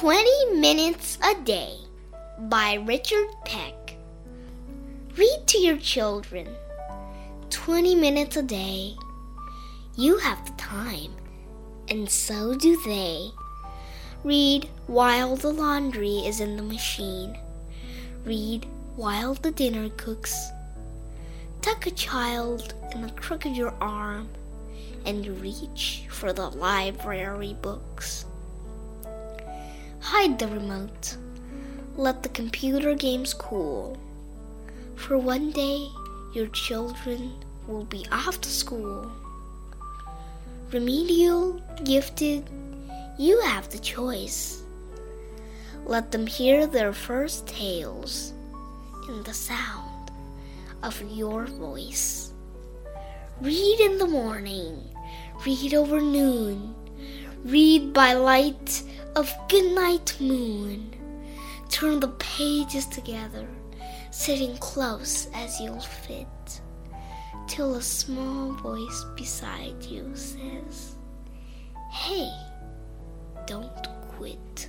20 Minutes a Day by Richard Peck. Read to your children 20 minutes a day. You have the time, and so do they. Read while the laundry is in the machine. Read while the dinner cooks. Tuck a child in the crook of your arm and reach for the library books. Hide the remote. Let the computer games cool. For one day your children will be off to school. Remedial, gifted, you have the choice. Let them hear their first tales in the sound of your voice. Read in the morning, read over noon, read by light of goodnight moon. Turn the pages together, sitting close as you'll fit, till a small voice beside you says, Hey, don't quit.